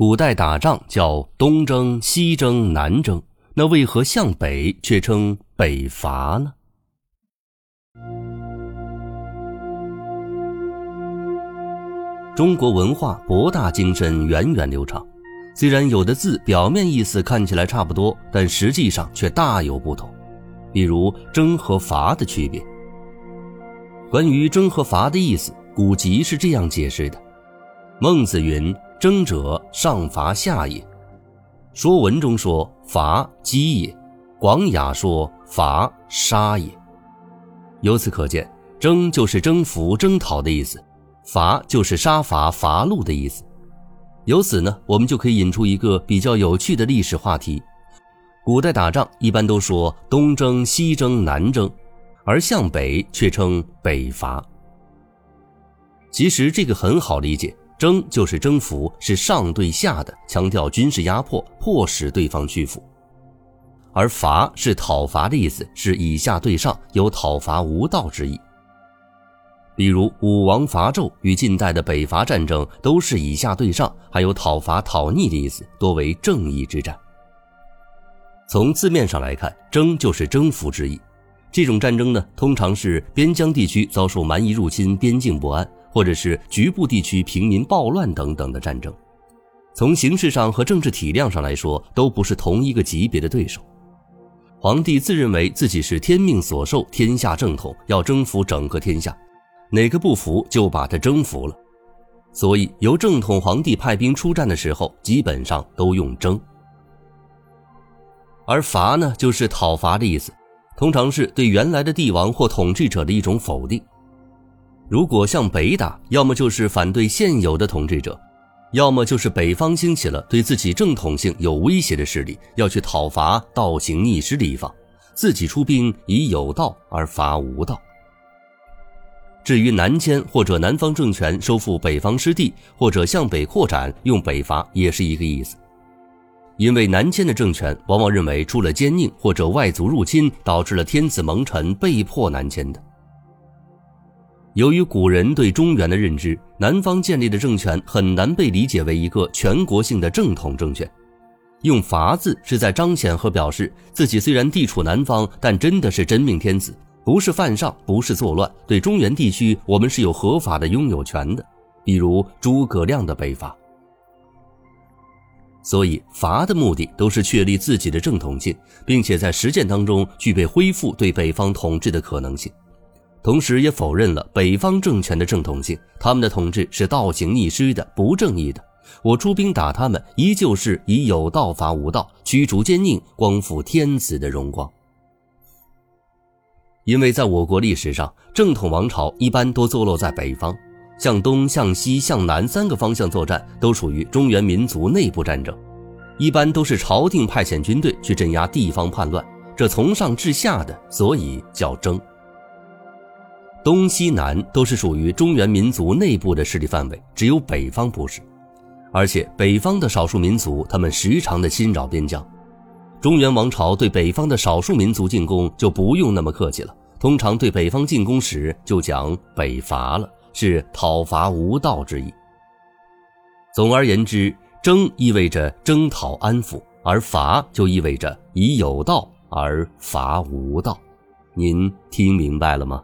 古代打仗叫东征、西征、南征，那为何向北却称北伐呢？中国文化博大精深，源远流长。虽然有的字表面意思看起来差不多，但实际上却大有不同。比如“征”和“伐”的区别。关于“征”和“伐”的意思，古籍是这样解释的：孟子云。征者，上伐下也。说文中说伐击也，广雅说伐杀也。由此可见，征就是征服、征讨的意思，伐就是杀伐、伐戮的意思。由此呢，我们就可以引出一个比较有趣的历史话题：古代打仗一般都说东征、西征、南征，而向北却称北伐。其实这个很好理解。征就是征服，是上对下的，强调军事压迫，迫使对方屈服；而伐是讨伐的意思，是以下对上，有讨伐无道之意。比如武王伐纣与近代的北伐战争都是以下对上，还有讨伐讨逆的意思，多为正义之战。从字面上来看，征就是征服之意。这种战争呢，通常是边疆地区遭受蛮夷入侵，边境不安。或者是局部地区平民暴乱等等的战争，从形式上和政治体量上来说，都不是同一个级别的对手。皇帝自认为自己是天命所授，天下正统，要征服整个天下，哪个不服就把他征服了。所以，由正统皇帝派兵出战的时候，基本上都用征。而伐呢，就是讨伐的意思，通常是对原来的帝王或统治者的一种否定。如果向北打，要么就是反对现有的统治者，要么就是北方兴起了对自己正统性有威胁的势力，要去讨伐倒行逆施的一方，自己出兵以有道而伐无道。至于南迁或者南方政权收复北方失地，或者向北扩展用北伐，也是一个意思。因为南迁的政权往往认为出了奸佞或者外族入侵，导致了天子蒙尘，被迫南迁的。由于古人对中原的认知，南方建立的政权很难被理解为一个全国性的正统政权。用“伐”字是在彰显和表示自己虽然地处南方，但真的是真命天子，不是犯上，不是作乱。对中原地区，我们是有合法的拥有权的，比如诸葛亮的北伐。所以“伐”的目的都是确立自己的正统性，并且在实践当中具备恢复对北方统治的可能性。同时，也否认了北方政权的正统性，他们的统治是倒行逆施的、不正义的。我出兵打他们，依旧是以有道伐无道，驱逐奸佞，光复天子的荣光。因为在我国历史上，正统王朝一般都坐落在北方，向东、向西、向南三个方向作战，都属于中原民族内部战争，一般都是朝廷派遣军队去镇压地方叛乱，这从上至下的，所以叫征。东西南都是属于中原民族内部的势力范围，只有北方不是。而且北方的少数民族，他们时常的侵扰边疆。中原王朝对北方的少数民族进攻就不用那么客气了，通常对北方进攻时就讲北伐了，是讨伐无道之意。总而言之，征意味着征讨安抚，而伐就意味着以有道而伐无道。您听明白了吗？